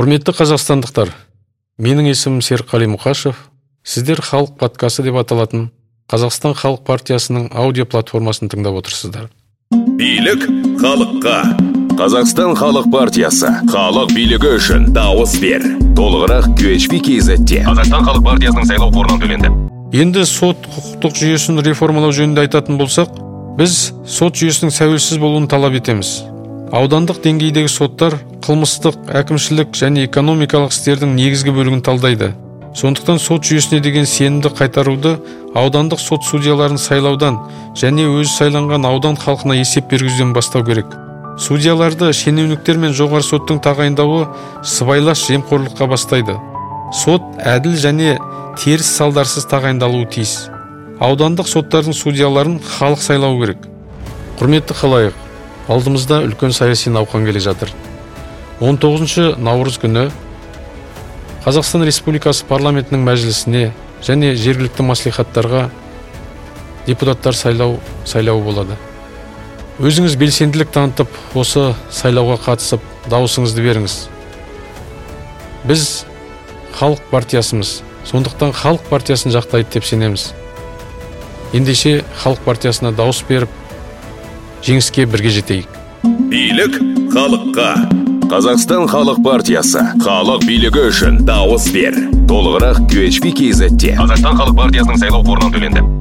құрметті қазақстандықтар менің есімім серікқали мұқашев. Сіздер халық подкасты деп аталатын қазақстан халық партиясының аудио платформасын тыңдап отырсыздар. Билік халыққа. Қазақстан халық партиясы. Халық билігі үшін дауыс бер. Толығырақ qhp kzте қазақстан халық партиясының сайлау қорынан төленді. Енді сот құқықтық жүйесін реформалау жөнінде айтатын болсақ біз сот жүйесінің сәуелсіз болуын талап етеміз. Аудандық деңгейдегі соттар қылмыстық әкімшілік және экономикалық істердің негізгі бөлігін талдайды. Сондықтан сот жүйесіне деген сенімді қайтаруды аудандық сот судьяларын сайлаудан және өзі сайланған аудан халқына есеп бергізуден бастау керек. Судьяларды шенеуніктер мен жоғары соттың тағайындауы сыбайлас жемқорлыққа бастайды. Сот әділ және теріс салдарсыз тағайындалуы тиіс. Аудандық соттардың судьяларын халық сайлауы керек. Құрметті халайық алдымызда үлкен саяси науқан келе жатыр. 19 наурыз күні қазақстан республикасы парламентінің мәжілісіне және жергілікті мәслихаттарға депутаттар сайлау сайлауы болады. Өзіңіз белсенділік танытып осы сайлауға қатысып дауысыңызды беріңіз. Біз халық партиясымыз сондықтан халық партиясын жақтайды деп сенеміз. Ендеше халық партиясына дауыс беріп жеңіске бірге жетейік. Билік халыққа. Қазақстан халық партиясы. Халық билігі үшін дауыс бер. Толығырақ qhp kzте қазақстан халық партиясының сайлау қорынан төленді.